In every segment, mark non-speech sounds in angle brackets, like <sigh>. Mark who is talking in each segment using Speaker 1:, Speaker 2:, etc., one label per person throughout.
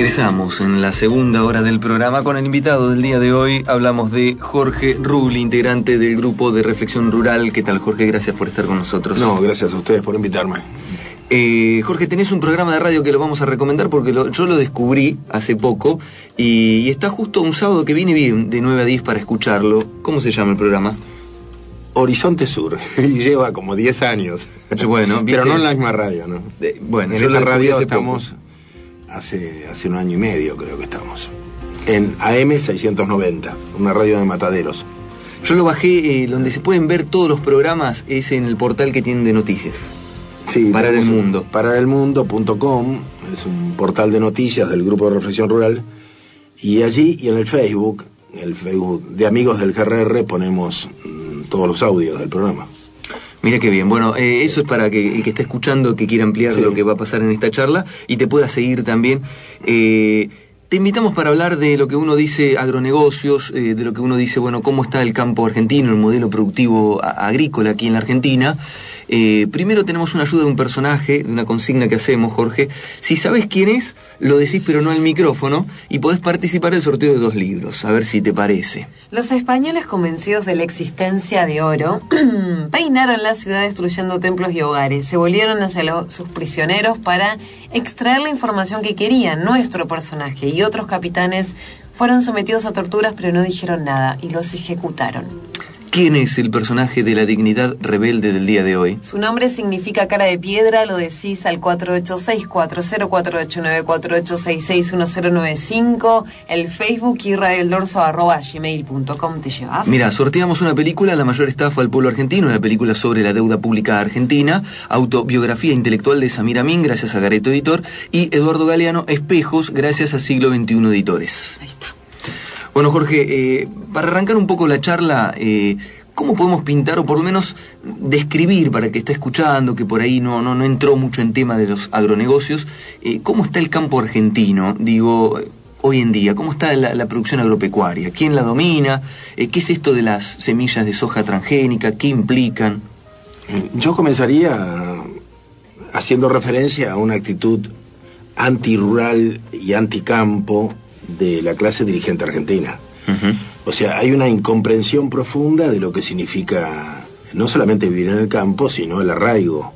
Speaker 1: Ingresamos en la segunda hora del programa con el invitado del día de hoy. Hablamos de Jorge Rubli, integrante del grupo de reflexión rural. ¿Qué tal, Jorge? Gracias por estar con nosotros.
Speaker 2: No, gracias a ustedes por invitarme.
Speaker 1: Eh, Jorge, tenés un programa de radio que lo vamos a recomendar porque yo lo descubrí hace poco y, está justo un sábado que viene bien de 9 a 10 para escucharlo. ¿Cómo se llama el programa?
Speaker 2: Horizonte Sur <laughs> y lleva como 10 años.
Speaker 1: Bueno, <laughs>
Speaker 2: pero no en la misma radio, ¿no?
Speaker 1: bueno,
Speaker 2: en esta radio estamos hace, hace un año y medio, creo que estamos. En AM 690, una radio de mataderos.
Speaker 1: Yo lo bajé, eh, donde se pueden ver todos los programas es en el portal que tienen de noticias.
Speaker 2: Sí,
Speaker 1: Para el Mundo.
Speaker 2: Pararelmundo.com es un portal de noticias del Grupo de Reflexión Rural. Y allí y en el Facebook, el Facebook de Amigos del GRR, ponemos mm, todos los audios del programa.
Speaker 1: Mira qué bien. Bueno, eh, eso es para que el que está escuchando, que quiera ampliar lo que va a pasar en esta charla y te pueda seguir también. Eh, te invitamos para hablar de lo que uno dice agronegocios, eh, de lo que uno dice, bueno, cómo está el campo argentino, el modelo productivo agrícola aquí en la Argentina. Eh, primero tenemos una ayuda de un personaje, de una consigna que hacemos, Jorge. Si sabes quién es, lo decís pero no al micrófono y podés participar del sorteo de dos libros, a ver si te parece.
Speaker 3: Los españoles convencidos de la existencia de oro <clears throat> peinaron la ciudad destruyendo templos y hogares. Se volvieron hacia sus prisioneros para extraer la información que querían. Nuestro personaje y otros capitanes fueron sometidos a torturas pero no dijeron nada y los ejecutaron.
Speaker 1: ¿Quién es el personaje de la dignidad rebelde del día de hoy?
Speaker 3: Su nombre significa cara de piedra, lo decís al 486-4048-94866-1095, el Facebook y dorso arroba gmail.com te llevas.
Speaker 1: Mira, sorteamos una película, La mayor estafa al pueblo argentino, una película sobre la deuda pública argentina, autobiografía intelectual de Samir Amin, gracias a Gareto Editor, y Eduardo Galeano, Espejos, gracias a Siglo XXI Editores.
Speaker 3: Ahí está.
Speaker 1: Bueno, Jorge, eh, para arrancar un poco la charla, eh, ¿cómo podemos pintar o por lo menos describir para el que está escuchando, que por ahí no, no, no entró mucho en tema de los agronegocios, eh, cómo está el campo argentino? Digo, hoy en día, ¿cómo está la, producción agropecuaria? ¿Quién la domina? ¿Qué es esto de las semillas de soja transgénica? ¿Qué implican?
Speaker 2: Yo comenzaría haciendo referencia a una actitud antirural y anticampo de la clase dirigente argentina. O sea, hay una incomprensión profunda de lo que significa no solamente vivir en el campo, sino el arraigo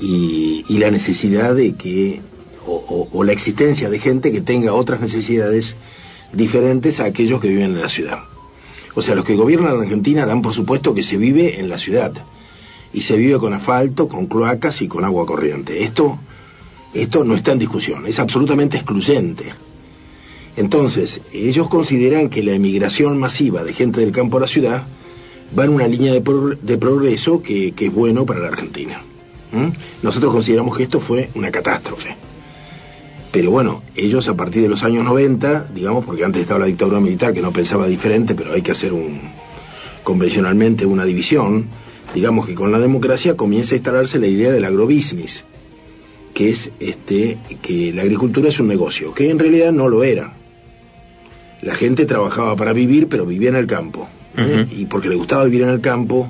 Speaker 2: y, la necesidad de que, o, la existencia de gente que tenga otras necesidades diferentes a aquellos que viven en la ciudad. O sea, los que gobiernan la Argentina dan por supuesto que se vive en la ciudad y se vive con asfalto, con cloacas y con agua corriente. Esto, esto no está en discusión, es absolutamente excluyente. Entonces, ellos consideran que la emigración masiva de gente del campo a la ciudad va en una línea de, progreso que, es bueno para la Argentina. Nosotros consideramos que esto fue una catástrofe. Pero bueno, ellos a partir de los años 90, digamos, porque antes estaba la dictadura militar que no pensaba diferente, pero hay que hacer un convencionalmente una división, digamos que con la democracia comienza a instalarse la idea del agrobusiness, que es este que la agricultura es un negocio, que en realidad no lo era la gente trabajaba para vivir, pero vivía en el campo. ¿eh? Y porque le gustaba vivir en el campo.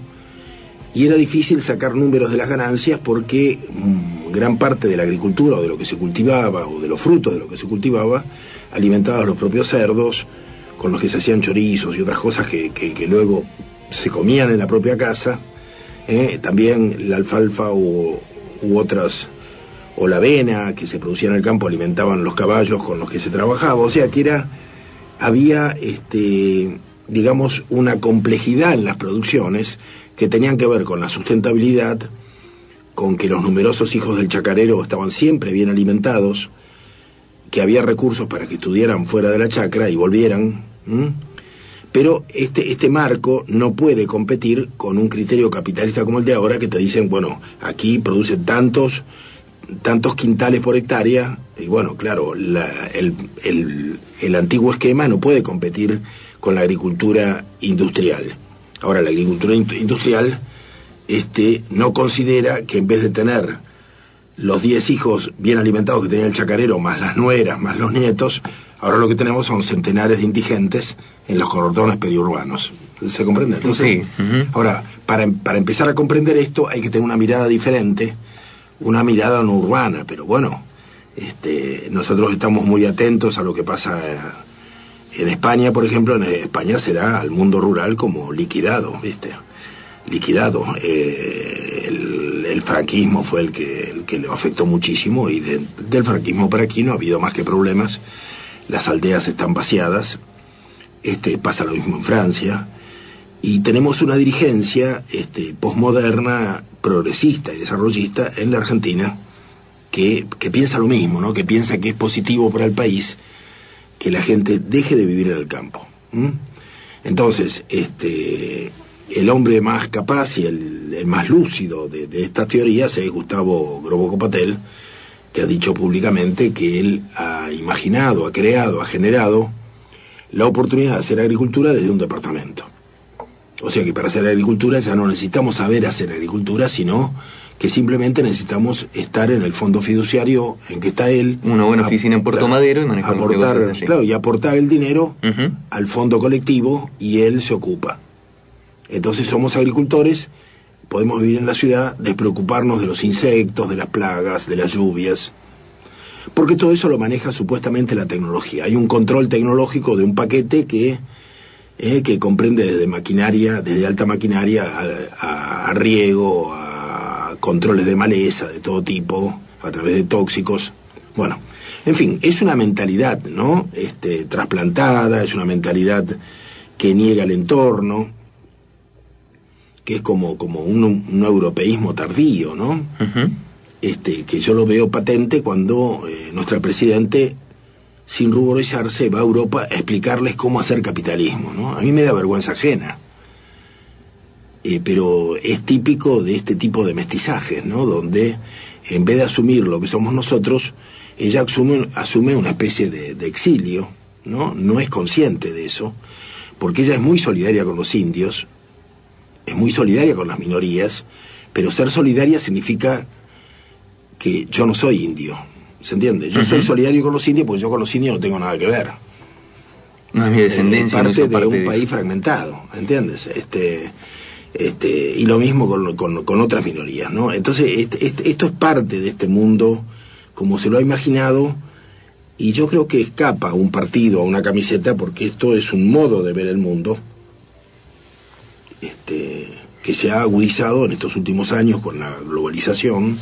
Speaker 2: Y era difícil sacar números de las ganancias porque mm, gran parte de la agricultura o de lo que se cultivaba o de los frutos de lo que se cultivaba alimentaba a los propios cerdos, con los que se hacían chorizos y otras cosas que, luego se comían en la propia casa. ¿eh? También la alfalfa u otras, o la avena que se producía en el campo alimentaban los caballos con los que se trabajaba. O sea que era había, este, digamos, una complejidad en las producciones que tenían que ver con la sustentabilidad, con que los numerosos hijos del chacarero estaban siempre bien alimentados, que había recursos para que estudiaran fuera de la chacra y volvieran. Pero este, este marco no puede competir con un criterio capitalista como el de ahora que te dicen, bueno, aquí producen tantos, tantos quintales por hectárea, y bueno, claro, el, el, antiguo esquema no puede competir con la agricultura industrial. Ahora, la agricultura industrial este, no considera que en vez de tener los 10 hijos bien alimentados que tenía el chacarero, más las nueras, más los nietos, ahora lo que tenemos son centenares de indigentes en los cordones periurbanos. ¿Se comprende?
Speaker 1: sí.
Speaker 2: Ahora, para, para empezar a comprender esto hay que tener una mirada diferente, una mirada no urbana, pero bueno, Este, nosotros estamos muy atentos a lo que pasa en España, por ejemplo. En España se da al mundo rural como liquidado, ¿viste? Liquidado. Eh, el, franquismo fue el que, el que le afectó muchísimo y del franquismo para aquí no ha habido más que problemas. Las aldeas están vaciadas. Este, pasa lo mismo en Francia. Y tenemos una dirigencia este, posmoderna, progresista y desarrollista en la Argentina que, piensa lo mismo, ¿no? que piensa que es positivo para el país que la gente deje de vivir en el campo. Entonces, este, el hombre más capaz y el, más lúcido de, estas teorías es Gustavo Groboco Patel, que ha dicho públicamente que él ha imaginado, ha creado, ha generado la oportunidad de hacer agricultura desde un departamento. O sea que para hacer agricultura ya no necesitamos saber hacer agricultura, sino que simplemente necesitamos estar en el fondo fiduciario en que está él.
Speaker 1: Una buena oficina en Puerto Madero y manejar
Speaker 2: aportar, claro, y aportar el dinero al fondo colectivo y él se ocupa. Entonces somos agricultores, podemos vivir en la ciudad, despreocuparnos de los insectos, de las plagas, de las lluvias, porque todo eso lo maneja supuestamente la tecnología. Hay un control tecnológico de un paquete que, eh, que comprende desde maquinaria, desde alta maquinaria a, a riego, a controles de maleza de todo tipo, a través de tóxicos. Bueno, en fin, es una mentalidad, ¿no? Este, trasplantada, es una mentalidad que niega el entorno, que es como, como un, europeísmo tardío, ¿no? este, que yo lo veo patente cuando eh, nuestra presidente, sin ruborizarse, va a Europa a explicarles cómo hacer capitalismo, ¿no? A mí me da vergüenza ajena. Eh, pero es típico de este tipo de mestizajes, ¿no? Donde en vez de asumir lo que somos nosotros, ella asume, asume una especie de, exilio, ¿no? No es consciente de eso, porque ella es muy solidaria con los indios, es muy solidaria con las minorías, pero ser solidaria significa que yo no soy indio, ¿se entiende? Yo soy solidario con los indios porque yo con los indios no tengo nada que ver.
Speaker 1: No es mi descendencia.
Speaker 2: Es parte de un país fragmentado, ¿entiendes? Este, este, y lo mismo con, otras minorías, ¿no? Entonces, este, este, esto es parte de este mundo como se lo ha imaginado, y yo creo que escapa a un partido, a una camiseta, porque esto es un modo de ver el mundo este, que se ha agudizado en estos últimos años con la globalización.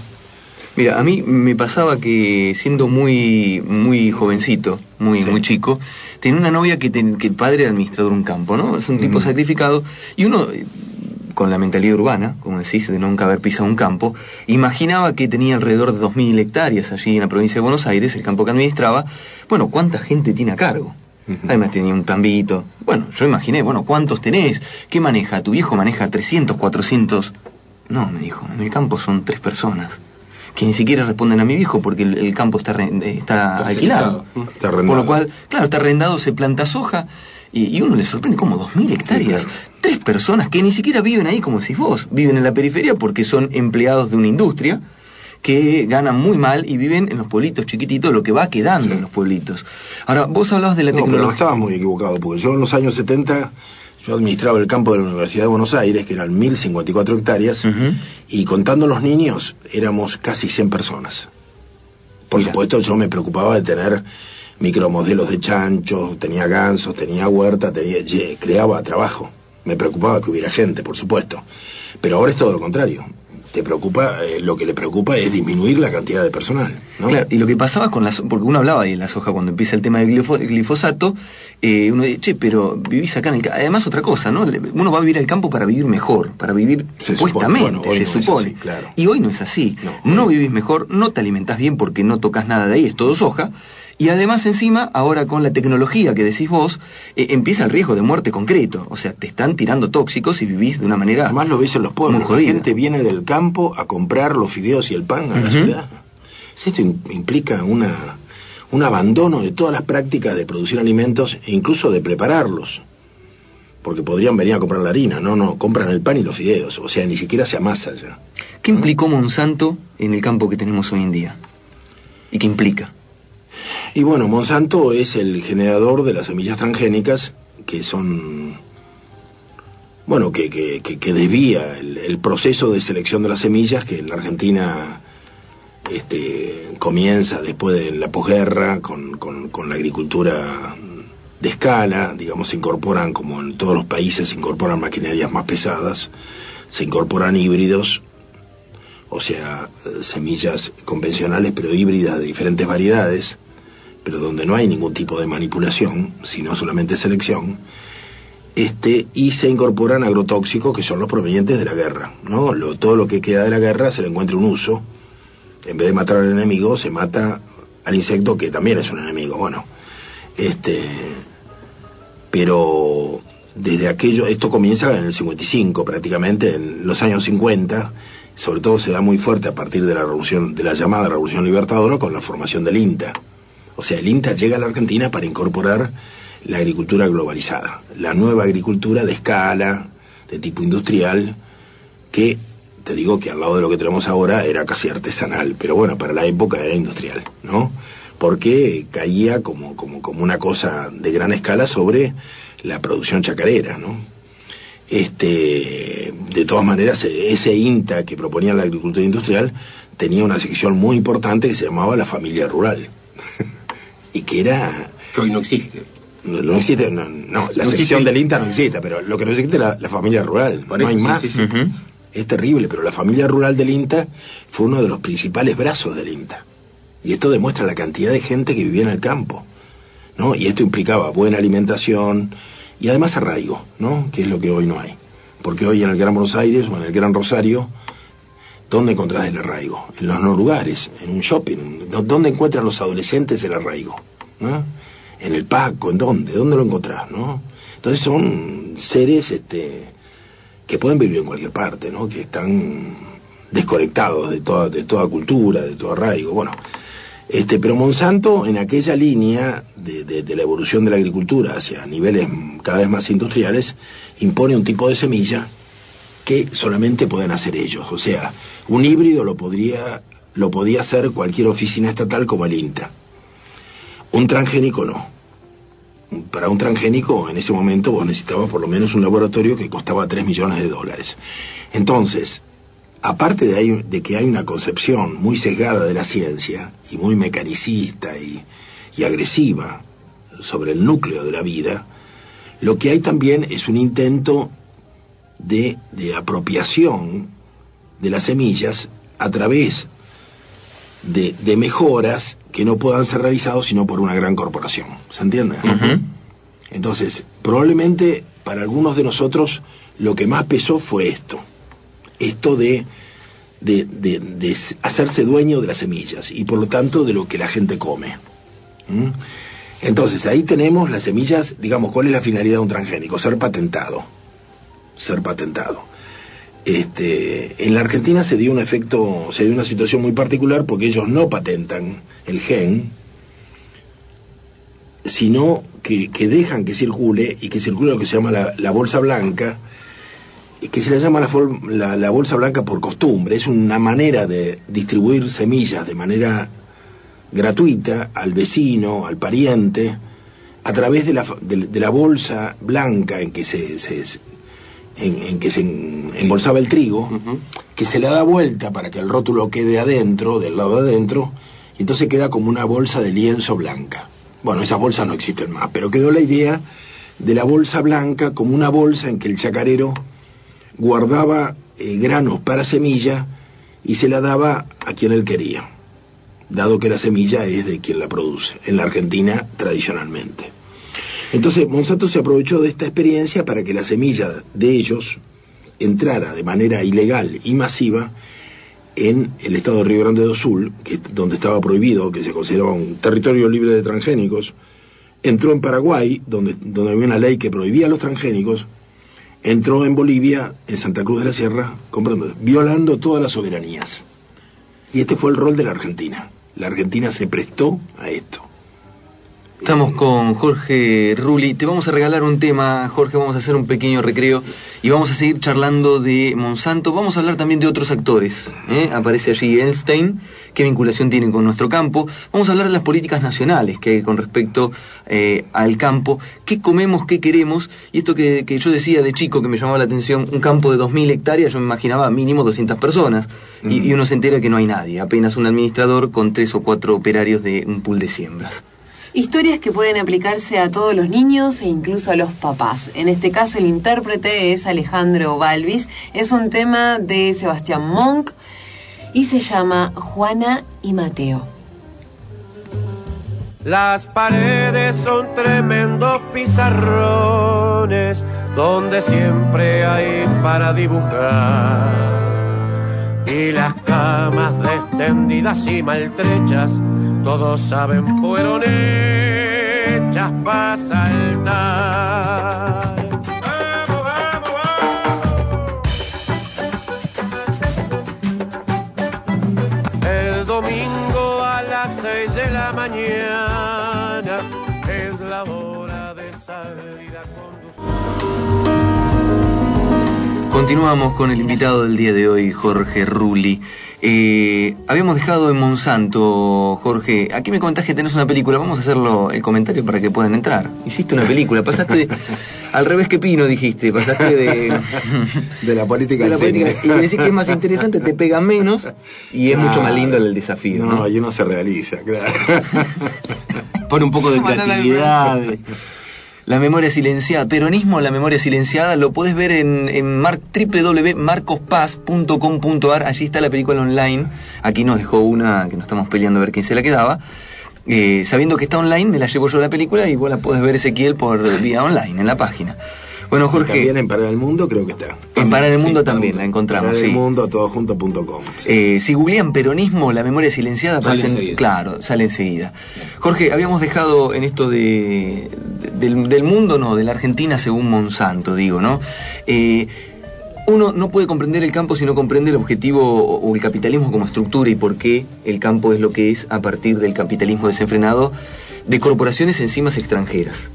Speaker 1: Mira, a mí me pasaba que siendo muy, muy jovencito, muy, muy chico, tenía una novia que, que el padre era administrador de un campo, ¿no? Es un tipo sacrificado, y uno con la mentalidad urbana, como decís, de nunca haber pisado un campo, imaginaba que tenía alrededor de 2.000 hectáreas allí en la provincia de Buenos Aires, el campo que administraba. Bueno, ¿cuánta gente tiene a cargo? Además tenía un tambito. Bueno, yo imaginé, bueno, ¿cuántos tenés? ¿Qué maneja? ¿Tu viejo maneja 300, 400? No, me dijo, en el campo son tres personas que ni siquiera responden a mi viejo porque el, campo está, está, alquilado. Por lo cual, claro, está arrendado, se planta soja y, uno le sorprende como 2.000 hectáreas. Tres personas que ni siquiera viven ahí como decís vos, viven en la periferia porque son empleados de una industria que ganan muy mal y viven en los pueblitos chiquititos, lo que va quedando en los pueblitos. Ahora, vos hablabas de la tecnología.
Speaker 2: No, estabas muy equivocado, porque yo en los años 70 yo administraba el campo de la Universidad de Buenos Aires, que eran 1.054 hectáreas, y contando los niños éramos casi 100 personas. Por supuesto, yo me preocupaba de tener micromodelos de chanchos, tenía gansos, tenía huerta, tenía, creaba trabajo. Me preocupaba que hubiera gente, por supuesto. Pero ahora es todo lo contrario. Te preocupa, eh, lo que le preocupa es disminuir la cantidad de personal.
Speaker 1: Claro, y lo que pasaba con las, porque uno hablaba ahí en la soja cuando empieza el tema del glifosato, eh, uno dice, che, pero vivís acá en el campo. Además, otra cosa, ¿no? Uno va a vivir al campo para vivir mejor, para vivir supuestamente, se supone. Y hoy no es así. No, no vivís mejor, no te alimentás bien porque no tocas nada de ahí, es todo soja. Y además encima, ahora con la tecnología que decís vos, eh, empieza el riesgo de muerte concreto. O sea, te están tirando tóxicos y vivís de una manera...
Speaker 2: Además lo ves en los pueblos. La gente viene del campo a comprar los fideos y el pan a la ciudad. Esto implica una, un abandono de todas las prácticas de producir alimentos e incluso de prepararlos. Porque podrían venir a comprar la harina, no, no, compran el pan y los fideos, o sea, ni siquiera se amasa ya.
Speaker 1: ¿Qué implicó Monsanto en el campo que tenemos hoy en día? ¿Y qué implica?
Speaker 2: Y bueno, Monsanto es el generador de las semillas transgénicas que son, bueno, que, que, desvía el, proceso de selección de las semillas que en la Argentina este, comienza después de la posguerra con, la agricultura de escala, digamos, se incorporan, como en todos los países, se incorporan maquinarias más pesadas, se incorporan híbridos, o sea, semillas convencionales pero híbridas de diferentes variedades, pero donde no hay ningún tipo de manipulación, sino solamente selección, este, y se incorporan agrotóxicos que son los provenientes de la guerra. ¿no? todo lo que queda de la guerra se le encuentra un uso. En vez de matar al enemigo, se mata al insecto que también es un enemigo. Bueno, este, pero desde aquello, esto comienza en el 55 prácticamente, en los años 50, sobre todo se da muy fuerte a partir de la revolución, de la llamada Revolución Libertadora con la formación del INTA. O sea, el INTA llega a la Argentina para incorporar la agricultura globalizada, la nueva agricultura de escala, de tipo industrial, que te digo que al lado de lo que tenemos ahora era casi artesanal, pero bueno, para la época era industrial, ¿no? Porque caía como, como, como una cosa de gran escala sobre la producción chacarera, ¿no? Este, de todas maneras, ese INTA que proponía la agricultura industrial tenía una sección muy importante que se llamaba la familia rural. Y que era...
Speaker 1: Que hoy no existe.
Speaker 2: No, existe, no, la sección del INTA no existe, pero lo que no existe es la, familia rural. no hay más. Es terrible, pero la familia rural del INTA fue uno de los principales brazos del INTA. Y esto demuestra la cantidad de gente que vivía en el campo. ¿no? Y esto implicaba buena alimentación, y además arraigo, ¿no? Que es lo que hoy no hay. Porque hoy en el Gran Buenos Aires o en el Gran Rosario, ¿dónde encontrás el arraigo? En los no lugares, en un shopping. ¿Dónde encuentran los adolescentes el arraigo? En el Paco, ¿en dónde? ¿Dónde lo encontrás? ¿no? Entonces son seres este, que pueden vivir en cualquier parte, ¿no? Que están desconectados de toda, de toda cultura, de todo arraigo. Bueno, este, pero Monsanto, en aquella línea de, la evolución de la agricultura hacia niveles cada vez más industriales, impone un tipo de semilla que solamente pueden hacer ellos. O sea, un híbrido lo podría, lo podía hacer cualquier oficina estatal como el INTA. Un transgénico no. Para un transgénico, en ese momento vos necesitabas por lo menos un laboratorio que costaba 3 millones de dólares. Entonces, aparte de, que hay una concepción muy sesgada de la ciencia y muy mecanicista y, agresiva sobre el núcleo de la vida, lo que hay también es un intento de, apropiación de las semillas a través de, mejoras que no puedan ser realizadas sino por una gran corporación. ¿Se entiende? Entonces, probablemente para algunos de nosotros lo que más pesó fue esto esto de, de, hacerse dueño de las semillas y por lo tanto de lo que la gente come. ¿Mm? Entonces, ahí tenemos las semillas, digamos, ¿cuál es la finalidad de un transgénico? Ser patentado. Ser patentado. Este, en la Argentina se dio un efecto, se dio una situación muy particular porque ellos no patentan el gen, sino que, dejan que circule y que circule lo que se llama la, la bolsa blanca, que se le llama la, bolsa blanca por costumbre. Es una manera de distribuir semillas de manera gratuita al vecino, al pariente, a través de la, de, la bolsa blanca en que se, en, que se embolsaba el trigo, que se le da vuelta para que el rótulo quede adentro, del lado de adentro, y entonces queda como una bolsa de lienzo blanca. Bueno, esas bolsas no existen más, pero quedó la idea de la bolsa blanca como una bolsa en que el chacarero guardaba eh, granos para semilla y se la daba a quien él quería, dado que la semilla es de quien la produce, en la Argentina tradicionalmente. Entonces Monsanto se aprovechó de esta experiencia para que la semilla de ellos entrara de manera ilegal y masiva en el estado de Río Grande do Sul, donde estaba prohibido, que se consideraba un territorio libre de transgénicos, entró en Paraguay, donde, donde había una ley que prohibía los transgénicos, entró en Bolivia, en Santa Cruz de la Sierra, comprando, violando todas las soberanías. Y este fue el rol de la Argentina. La Argentina se prestó a esto.
Speaker 1: Estamos con Jorge Rulli. Te vamos a regalar un tema, Jorge. Vamos a hacer un pequeño recreo y vamos a seguir charlando de Monsanto. Vamos a hablar también de otros actores. ¿eh? Aparece allí Einstein. ¿Qué vinculación tienen con nuestro campo? Vamos a hablar de las políticas nacionales que hay con respecto eh, al campo. ¿Qué comemos? ¿Qué queremos? Y esto que, yo decía de chico que me llamaba la atención, un campo de 2.000 hectáreas, yo me imaginaba mínimo 200 personas. y, y uno se entera que no hay nadie, apenas un administrador con tres o cuatro operarios de un pool de siembras.
Speaker 3: Historias que pueden aplicarse a todos los niños e incluso a los papás. En este caso el intérprete es Alejandro Balvis. Es un tema de Sebastián Monk y se llama Juana y Mateo.
Speaker 4: Las paredes son tremendos pizarrones donde siempre hay para dibujar. Y las camas extendidas y maltrechas todos saben fueron hechas para saltar.
Speaker 1: Continuamos con el invitado del día de hoy, Jorge Rulli. Eh, habíamos dejado en Monsanto, Jorge. Aquí me contás que tenés una película. Vamos a hacerlo el comentario para que puedan entrar. Hiciste una película, pasaste <laughs> al revés que Pino, dijiste. Pasaste de.
Speaker 2: De la política
Speaker 1: de la política. Y decís que es más interesante, te pega menos y es mucho más lindo el desafío.
Speaker 2: No,
Speaker 1: ¿no?
Speaker 2: y uno se realiza, claro.
Speaker 5: Pone un poco de creatividad.
Speaker 1: La memoria silenciada, peronismo, la memoria silenciada, lo podés ver en, en mar- www.marcospaz.com.ar, allí está la película online, aquí nos dejó una que nos estamos peleando a ver quién se la quedaba, Eh, sabiendo que está online, me la llevo yo la película y vos la podés ver Ezequiel por vía online, en la página. Bueno, Jorge,
Speaker 2: También en Para el Mundo creo que está.
Speaker 1: en Para el Mundo también la encontramos,
Speaker 2: Para el
Speaker 1: sí.
Speaker 2: Mundo, todojunto.com. sí.
Speaker 1: Eh, si googlean peronismo, la memoria silenciada,
Speaker 5: Sale
Speaker 1: aparecen-
Speaker 5: enseguida.
Speaker 1: claro, sale enseguida. Jorge, habíamos dejado en esto de, de- del, del mundo, no, de la Argentina según Monsanto, digo, ¿no? Eh, uno no puede comprender el campo si no comprende el objetivo o el capitalismo como estructura y por qué el campo es lo que es a partir del capitalismo desenfrenado de corporaciones enzimas extranjeras.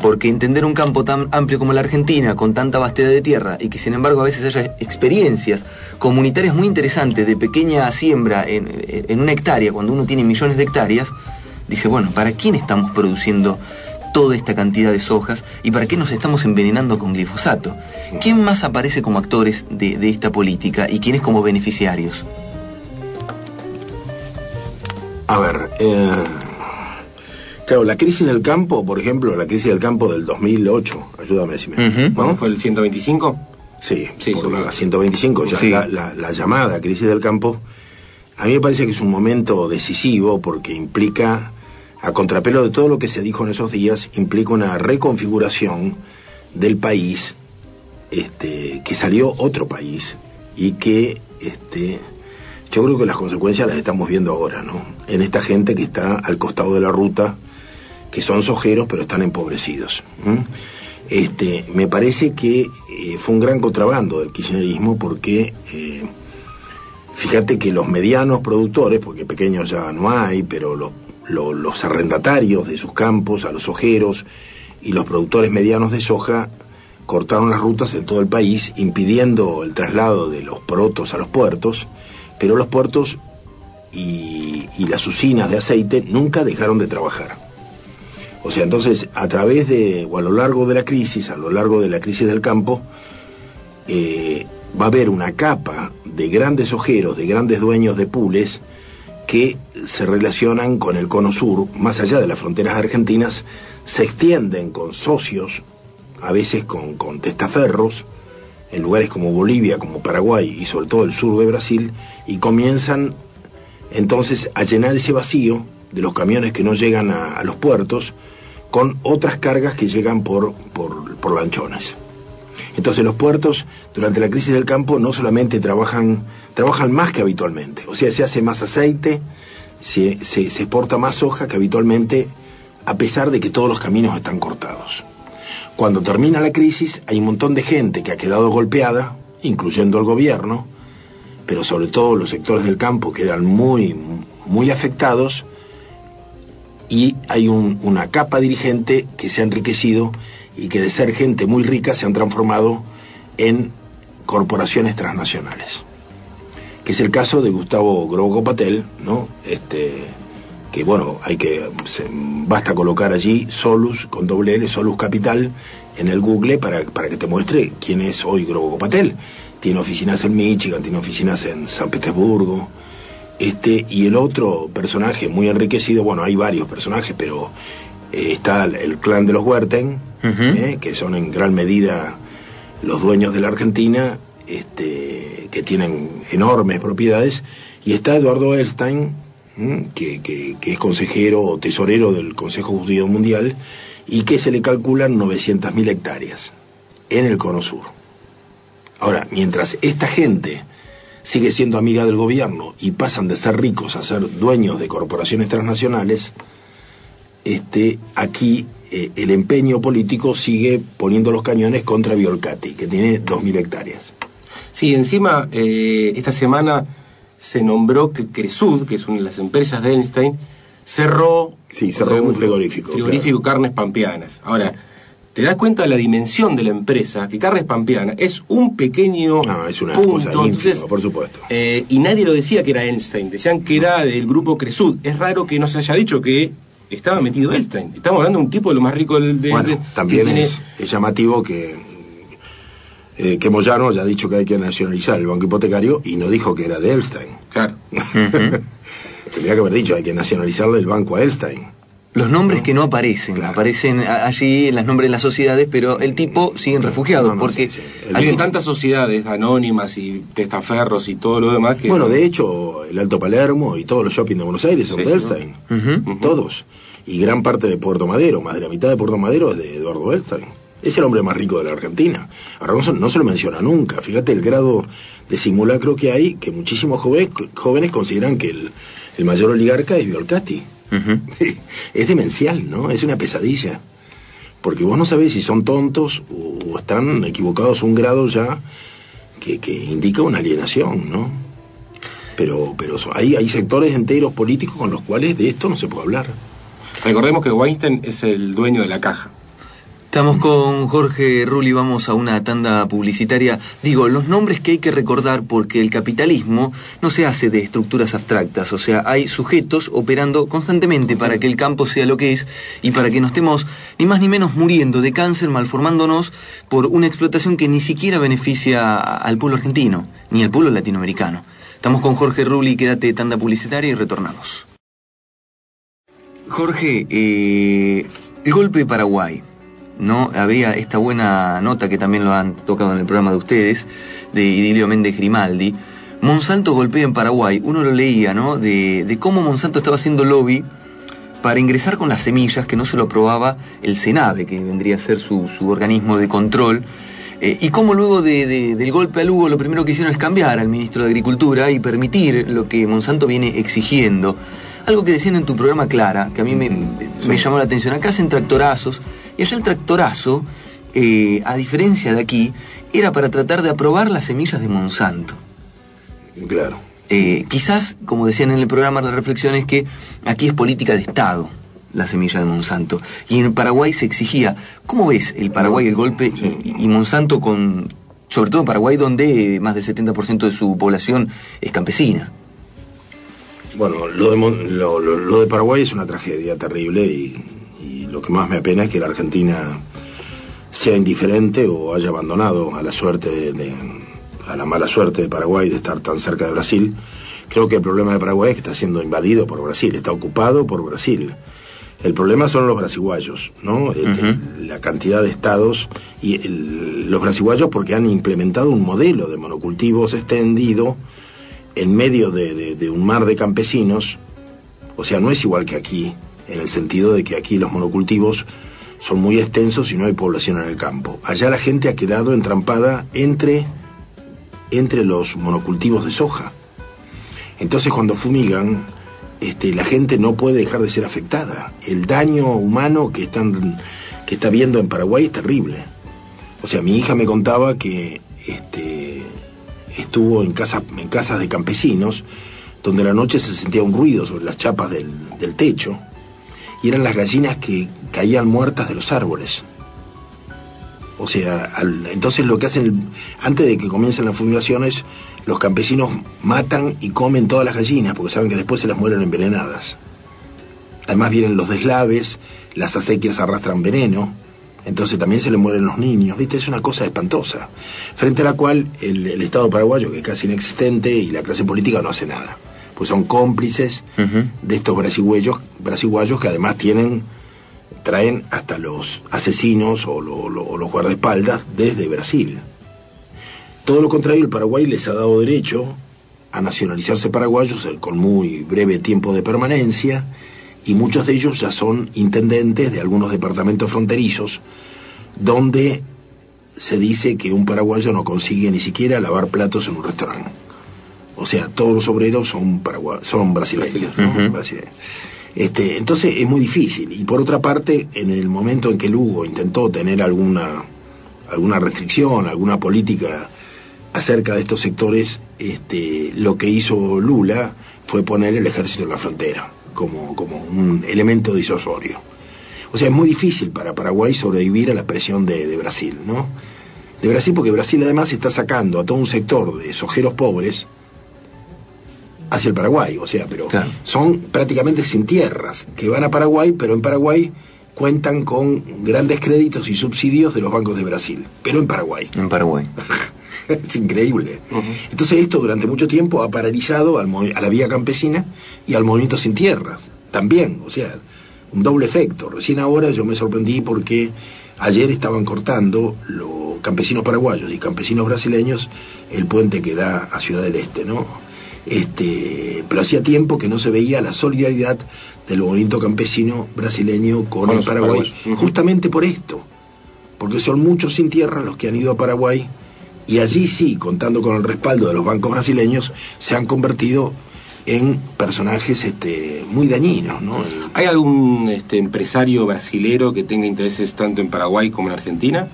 Speaker 1: Porque entender un campo tan amplio como la Argentina, con tanta vastedad de tierra, y que sin embargo a veces haya experiencias comunitarias muy interesantes de pequeña siembra en, en una hectárea, cuando uno tiene millones de hectáreas, dice, bueno, ¿para quién estamos produciendo toda esta cantidad de sojas y para qué nos estamos envenenando con glifosato? ¿Quién más aparece como actores de, de esta política y quiénes como beneficiarios?
Speaker 2: A ver, eh, claro, la crisis del campo, por ejemplo, la crisis del campo del 2008, ayúdame si me...
Speaker 5: ¿Fue el 125?
Speaker 2: Sí,
Speaker 5: Sí,
Speaker 2: por la 125, ya
Speaker 1: Sí.
Speaker 2: la, la- la llamada crisis del campo, a mí me parece que es un momento decisivo porque implica, a contrapelo de todo lo que se dijo en esos días, implica una reconfiguración del país, este, que salió otro país y que este, yo creo que las consecuencias las estamos viendo ahora, ¿no? En esta gente que está al costado de la ruta, que son sojeros pero están empobrecidos. Este, me parece que eh, fue un gran contrabando del kirchnerismo porque eh, fíjate que los medianos productores, porque pequeños ya no hay, pero los, lo- los arrendatarios de sus campos, a los ojeros y los productores medianos de soja cortaron las rutas en todo el país, impidiendo el traslado de los porotos a los puertos, pero los puertos y, y las usinas de aceite nunca dejaron de trabajar. O sea, entonces, a través de, o a lo largo de la crisis, a lo largo de la crisis del campo, eh, va a haber una capa de grandes ojeros, de grandes dueños de pules, que se relacionan con el cono sur, más allá de las fronteras argentinas, se extienden con socios, a veces con, con testaferros, en lugares como Bolivia, como Paraguay y sobre todo el sur de Brasil, y comienzan entonces a llenar ese vacío de los camiones que no llegan a, los puertos con otras cargas que llegan por, por, lanchones. Entonces los puertos durante la crisis del campo no solamente trabajan, trabajan más que habitualmente, o sea, se hace más aceite, se, se, exporta más soja que habitualmente, a pesar de que todos los caminos están cortados. Cuando termina la crisis hay un montón de gente que ha quedado golpeada, incluyendo el gobierno, pero sobre todo los sectores del campo quedan muy, muy afectados y hay un- una capa dirigente que se ha enriquecido y que de ser gente muy rica se han transformado en corporaciones transnacionales. Que es el caso de Gustavo Grogo Patel, ¿no? Este, que bueno, hay que basta colocar allí Solus con doble L, Solus Capital en el Google para, para que te muestre quién es hoy Grogo Patel. Tiene oficinas en Michigan, tiene oficinas en San Petersburgo. Este, y el otro personaje muy enriquecido, bueno, hay varios personajes, pero eh, está el, clan de los Huerten, eh, que son en gran medida los dueños de la Argentina, este, que tienen enormes propiedades, y está Eduardo Elstein, que- que es consejero o tesorero del Consejo Judío Mundial, y que se le calculan 900.000 hectáreas en el Cono Sur. Ahora, mientras esta gente sigue siendo amiga del gobierno y pasan de ser ricos a ser dueños de corporaciones transnacionales, este, aquí eh, el empeño político sigue poniendo los cañones contra Violcati, que tiene 2.000 hectáreas.
Speaker 5: Sí, encima, eh, esta semana se nombró que Cresud, que es una de las empresas de Einstein, cerró,
Speaker 2: Sí, cerró un frigorífico,
Speaker 5: frigorífico Carnes Pampeanas. Ahora, te das cuenta de la dimensión de la empresa, que Carnes Pampeana es un pequeño
Speaker 2: No, es una
Speaker 5: punto,
Speaker 2: cosa
Speaker 5: entonces,
Speaker 2: por supuesto.
Speaker 5: eh, y nadie lo decía que era Einstein, decían que era del grupo Cresud. Es raro que no se haya dicho que estaba metido Einstein. Estamos hablando de un tipo de lo más rico del... de-
Speaker 2: bueno,
Speaker 5: de-
Speaker 2: también
Speaker 5: tiene-
Speaker 2: es, es llamativo que, eh, que Moyano haya dicho que hay que nacionalizar el banco hipotecario y no dijo que era de Elstein.
Speaker 5: Claro. <laughs>
Speaker 2: Tendría que haber dicho hay que nacionalizarle el banco a Elstein.
Speaker 1: Los nombres que no aparecen,
Speaker 2: Claro.
Speaker 1: aparecen a- allí en los nombres de las sociedades, pero el tipo siguen refugiados,
Speaker 2: No, no,
Speaker 1: porque
Speaker 2: sí, sí.
Speaker 5: Hay tantas sociedades anónimas y testaferros y todo lo demás que...
Speaker 2: Bueno, de hecho, el Alto Palermo y todos los shopping de Buenos Aires son
Speaker 5: Sí,
Speaker 2: de.
Speaker 1: Ujú.
Speaker 2: Todos. Y gran parte de Puerto Madero, más de la mitad de Puerto Madero es de Eduardo Elstein. Es el hombre más rico de la Argentina. No se, no se lo menciona nunca. Fíjate el grado de simulacro que hay, que muchísimos jóvenes, jóvenes consideran que el, el mayor oligarca es Violcati. <laughs> Es demencial, ¿no? Es una pesadilla. Porque vos no sabés si son tontos o, están equivocados a un grado ya que, que indica una alienación, ¿no? Pero, pero so- hay, hay sectores enteros políticos con los cuales de esto no se puede hablar.
Speaker 5: Recordemos que Weinstein es el dueño de la caja.
Speaker 1: Estamos con Jorge Rulli, vamos a una tanda publicitaria. Digo, los nombres que hay que recordar porque el capitalismo no se hace de estructuras abstractas, o sea, hay sujetos operando constantemente para que el campo sea lo que es y para que no estemos ni más ni menos muriendo de cáncer, malformándonos por una explotación que ni siquiera beneficia al pueblo argentino, ni al pueblo latinoamericano. Estamos con Jorge Rulli, quédate tanda publicitaria y retornamos. Jorge, eh, el golpe Paraguay, ¿no? Había esta buena nota que también lo han tocado en el programa de ustedes, de Idilio Méndez Grimaldi. Monsanto golpea en Paraguay, uno lo leía, ¿no? De, de cómo Monsanto estaba haciendo lobby para ingresar con las semillas que no se lo aprobaba el Senave, que vendría a ser su, su organismo de control. Eh, y cómo luego de- de- del golpe a Lugo lo primero que hicieron es cambiar al ministro de Agricultura y permitir lo que Monsanto viene exigiendo. Algo que decían en tu programa Clara, que a mí me, me llamó la atención. Acá hacen tractorazos y allá el tractorazo, eh, a diferencia de aquí, era para tratar de aprobar las semillas de Monsanto.
Speaker 2: Claro.
Speaker 1: Eh, quizás, como decían en el programa, la reflexión es que aquí es política de Estado la semilla de Monsanto. Y en Paraguay se exigía. ¿Cómo ves el Paraguay, el golpe y, y Monsanto con, sobre todo en Paraguay, donde más del 70% de su población es campesina?
Speaker 2: Bueno, lo de, Mon- lo, lo- lo de Paraguay es una tragedia terrible y lo que más me apena es que la Argentina sea indiferente o haya abandonado a la suerte de, de- a la mala suerte de Paraguay de estar tan cerca de Brasil. Creo que el problema de Paraguay es que está siendo invadido por Brasil, está ocupado por Brasil. El problema son los brasiguayos, ¿no? La cantidad de estados y el- los brasiguayos porque han implementado un modelo de monocultivos extendido en medio de, de- de un mar de campesinos, o sea, no es igual que aquí, en el sentido de que aquí los monocultivos son muy extensos y no hay población en el campo. Allá la gente ha quedado entrampada entre, entre los monocultivos de soja. Entonces cuando fumigan, este, la gente no puede dejar de ser afectada. El daño humano que, están, que está viendo en Paraguay es terrible. O sea, mi hija me contaba que este, estuvo en, casa, en casas de campesinos donde la noche se sentía un ruido sobre las chapas del, del techo y eran las gallinas que caían muertas de los árboles. O sea, entonces lo que hacen, antes de que comiencen las fumigaciones, los campesinos matan y comen todas las gallinas, porque saben que después se las mueren envenenadas. Además vienen los deslaves, las acequias arrastran veneno, entonces también se le mueren los niños, ¿viste? Es una cosa espantosa, frente a la cual el, el Estado paraguayo, que es casi inexistente, y la clase política no hace nada, pues son cómplices de estos brasiguayos, brasiguayos que además tienen, traen hasta los asesinos o, lo- lo- o los guardaespaldas desde Brasil. Todo lo contrario, el Paraguay les ha dado derecho a nacionalizarse paraguayos con muy breve tiempo de permanencia y muchos de ellos ya son intendentes de algunos departamentos fronterizos donde se dice que un paraguayo no consigue ni siquiera lavar platos en un restaurante. O sea, todos los obreros son paragua- son brasileños, ¿no?
Speaker 1: Ujú.
Speaker 2: Brasileños. Este, entonces es muy difícil. Y por otra parte, en el momento en que Lugo intentó tener alguna, alguna restricción, alguna política acerca de estos sectores, este, lo que hizo Lula fue poner el ejército en la frontera como, como un elemento disuasorio. O sea, es muy difícil para Paraguay sobrevivir a la presión de, de Brasil, ¿no? De Brasil porque Brasil además está sacando a todo un sector de sojeros pobres hacia el Paraguay, o sea, pero
Speaker 1: Claro.
Speaker 2: son prácticamente sin tierras, que van a Paraguay, pero en Paraguay cuentan con grandes créditos y subsidios de los bancos de Brasil, pero en Paraguay.
Speaker 1: En Paraguay. <laughs>
Speaker 2: es increíble. Entonces esto durante mucho tiempo ha paralizado al a la vía campesina y al movimiento sin tierras. También, o sea, un doble efecto. Recién ahora yo me sorprendí porque ayer estaban cortando los campesinos paraguayos y campesinos brasileños el puente que da a Ciudad del Este, ¿no? Este, pero hacía tiempo que no se veía la solidaridad del movimiento campesino brasileño con, el Paraguay, justamente por esto porque son muchos sin tierra los que han ido a Paraguay y allí sí, contando con el respaldo de los bancos brasileños, se han convertido en personajes este, muy dañinos, ¿no?
Speaker 5: ¿Hay algún este, empresario brasilero que tenga intereses tanto en Paraguay como en Argentina?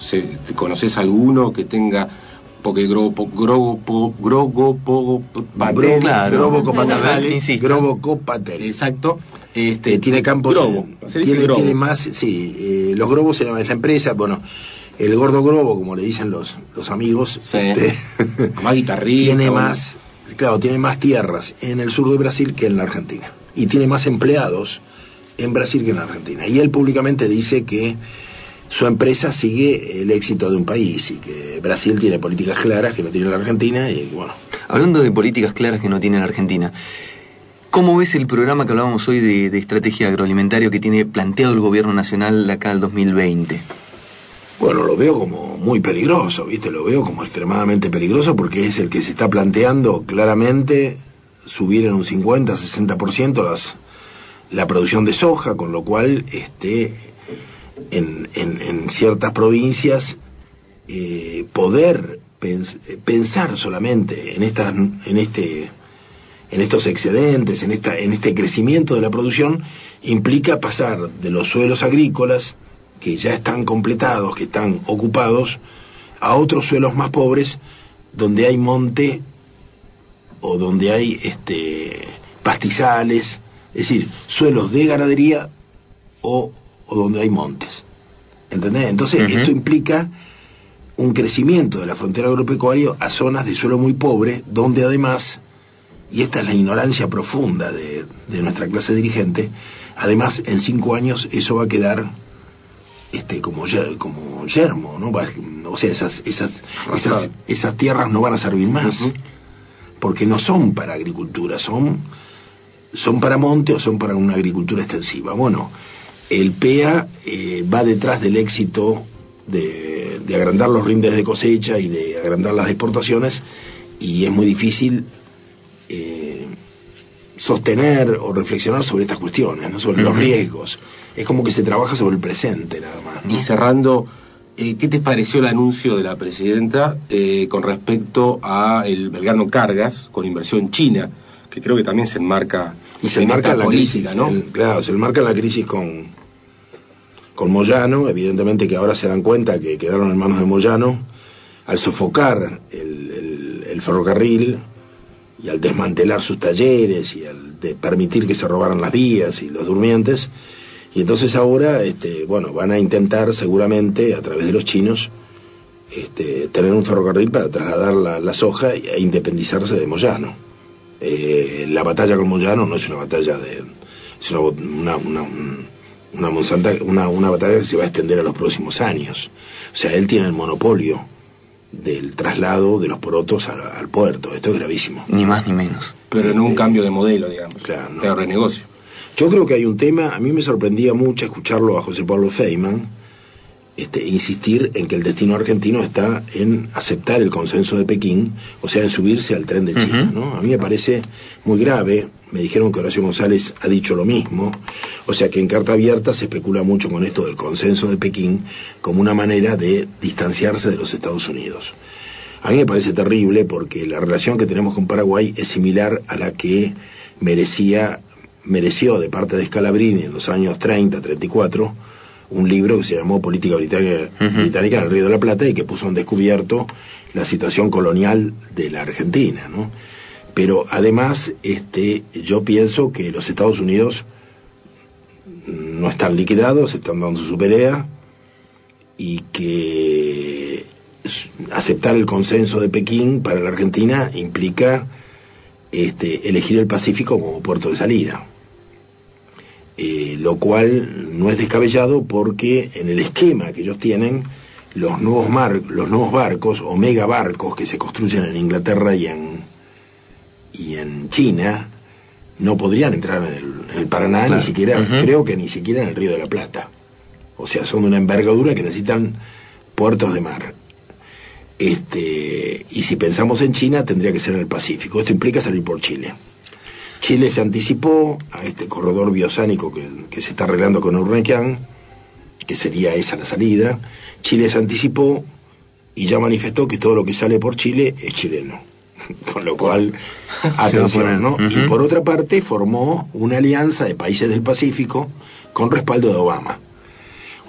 Speaker 5: ¿Se, te ¿Conoces alguno que tenga porque Grobo Grobo Grobo Pogo
Speaker 2: Grobo-
Speaker 1: claro.
Speaker 2: Grobo Copatel.
Speaker 5: Exacto. Este,
Speaker 2: Eh, tiene campos.
Speaker 5: Grobo. Se dice
Speaker 2: tiene,
Speaker 5: Grobo.
Speaker 2: tiene más, sí. eh, los Grobos se llama es la empresa, bueno, el gordo Grobo, como le dicen los, los amigos,
Speaker 5: Sí.
Speaker 2: este, <laughs>
Speaker 5: Más guitarrista.
Speaker 2: tiene más, claro, tiene más tierras en el sur de Brasil que en la Argentina. Y tiene más empleados en Brasil que en la Argentina. Y él públicamente dice que su empresa sigue el éxito de un país y que Brasil tiene políticas claras que no tiene la Argentina y bueno.
Speaker 1: Hablando de políticas claras que no tiene la Argentina, ¿cómo ves el programa que hablábamos hoy de, de estrategia agroalimentaria que tiene planteado el gobierno nacional acá al 2020?
Speaker 2: Bueno, lo veo como muy peligroso, ¿viste? Lo veo como extremadamente peligroso porque es el que se está planteando claramente subir en un 50, 60% las, la producción de soja, con lo cual este, en, en- ciertas provincias eh, poder pens- pensar solamente en, estas, en, este, en estos excedentes, en, esta, en este crecimiento de la producción, implica pasar de los suelos agrícolas, que ya están completados, que están ocupados, a otros suelos más pobres, donde hay monte o donde hay este, pastizales, es decir, suelos de ganadería o, o donde hay montes. ¿Entendés? Entonces, esto implica un crecimiento de la frontera agropecuaria a zonas de suelo muy pobre, donde además, y esta es la ignorancia profunda de, de nuestra clase dirigente, además en cinco años eso va a quedar este como como yermo, ¿no? Va- o sea, esas, esas, esas, esas tierras no van a servir más, porque no son para agricultura, son, son para monte o son para una agricultura extensiva. Bueno, el PEA eh, va detrás del éxito de, de agrandar los rindes de cosecha y de agrandar las exportaciones y es muy difícil eh, sostener o reflexionar sobre estas cuestiones, ¿no? sobre los riesgos. Es como que se trabaja sobre el presente nada más. ¿no?
Speaker 5: Y cerrando, eh, ¿qué te pareció el anuncio de la presidenta con respecto a el Belgrano Cargas con inversión china, que creo que también se enmarca
Speaker 2: Y se
Speaker 5: en
Speaker 2: enmarca
Speaker 5: esta
Speaker 2: la
Speaker 5: política,
Speaker 2: crisis,
Speaker 5: ¿no?
Speaker 2: el- claro, se enmarca en la crisis con, con Moyano, evidentemente que ahora se dan cuenta que quedaron en manos de Moyano, al sofocar el, ferrocarril y al desmantelar sus talleres y al de permitir que se robaran las vías y los durmientes. Y entonces ahora, este, bueno, van a intentar seguramente a través de los chinos este, tener un ferrocarril para trasladar la, soja e independizarse de Moyano. Eh, la batalla con Moyano no es una batalla de... es una, una, una, Monsanta- una, una batalla que se va a extender a los próximos años. O sea, él tiene el monopolio del traslado de los porotos al, al puerto. Esto es gravísimo.
Speaker 1: Ni más ni menos.
Speaker 5: Pero en un cambio de modelo, digamos.
Speaker 2: Claro, no.
Speaker 5: De renegocio.
Speaker 2: Yo creo que hay un tema, a mí me sorprendía mucho escucharlo a José Pablo Feynman, este, insistir en que el destino argentino está en aceptar el consenso de Pekín, o sea, en subirse al tren de China. ¿no? A mí me parece muy grave, me dijeron que Horacio González ha dicho lo mismo, o sea que en carta abierta se especula mucho con esto del consenso de Pekín como una manera de distanciarse de los Estados Unidos. A mí me parece terrible porque la relación que tenemos con Paraguay es similar a la que merecía, mereció de parte de Scalabrini en los años 30, 34, un libro que se llamó Política Británica, Británica en el Río de la Plata y que puso en descubierto la situación colonial de la Argentina, ¿no? Pero además, este, yo pienso que los Estados Unidos no están liquidados, están dando su pelea y que aceptar el consenso de Pekín para la Argentina implica este, elegir el Pacífico como puerto de salida. Eh, lo cual no es descabellado porque en el esquema que ellos tienen, los nuevos, mar, los nuevos barcos o mega barcos que se construyen en Inglaterra y en, y en China no podrían entrar en el, en el Paraná, ni siquiera, creo que ni siquiera en el Río de la Plata. O sea, son de una envergadura que necesitan puertos de mar. Este, y si pensamos en China, tendría que ser en el Pacífico. Esto implica salir por Chile. Chile se anticipó a este corredor biosánico que, que se está arreglando con Urnequian, que sería esa la salida. Chile se anticipó y ya manifestó que todo lo que sale por Chile es chileno. <laughs> Con lo cual, atención, ¿no? Y por otra parte, formó una alianza de países del Pacífico con respaldo de Obama.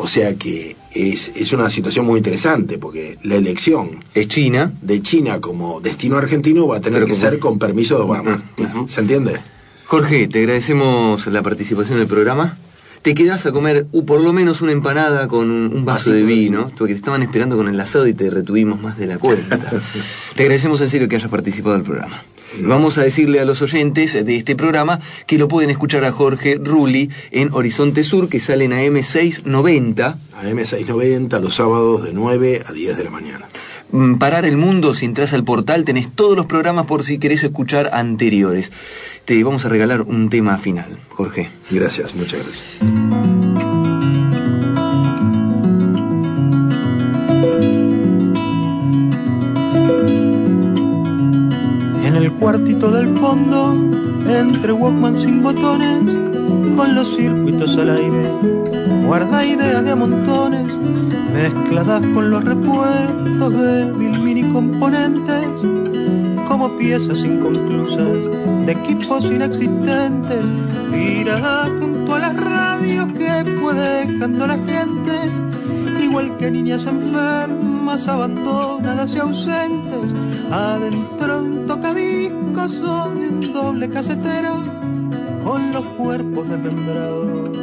Speaker 2: O sea que es, es una situación muy interesante, porque la elección
Speaker 1: Es China.
Speaker 2: de China como destino argentino va a tener
Speaker 1: Pero
Speaker 2: que ser con permiso de Obama. ¿Se entiende?
Speaker 1: Jorge, te agradecemos la participación en el programa. Te quedás a comer uh, por lo menos una empanada con un, un vaso de vino, porque te estaban esperando con el asado y te retuvimos más de la cuenta. <laughs> te agradecemos en serio que hayas participado del programa. Vamos a decirle a los oyentes de este programa que lo pueden escuchar a Jorge Rulli en Horizonte Sur, que salen a M690.
Speaker 2: A M690 los sábados de 9 a 10 de la mañana.
Speaker 1: Mm, Parar el mundo, si entras al portal, tenés todos los programas por si querés escuchar anteriores. Te vamos a regalar un tema final, Jorge.
Speaker 2: Gracias, muchas gracias.
Speaker 6: El cuartito del fondo, entre Walkman sin botones, con los circuitos al aire, guarda ideas de montones, mezcladas con los repuestos de mil mini componentes, como piezas inconclusas de equipos inexistentes, tiradas junto a las radios que fue dejando la gente, igual que niñas enfermas, abandonadas y ausentes, adentro tocadiscos de un doble casetera, con los cuerpos desmembrados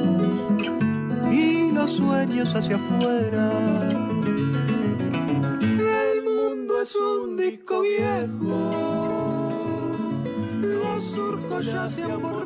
Speaker 6: y los sueños hacia afuera. El mundo es un disco viejo, los surcos ya se han borrado.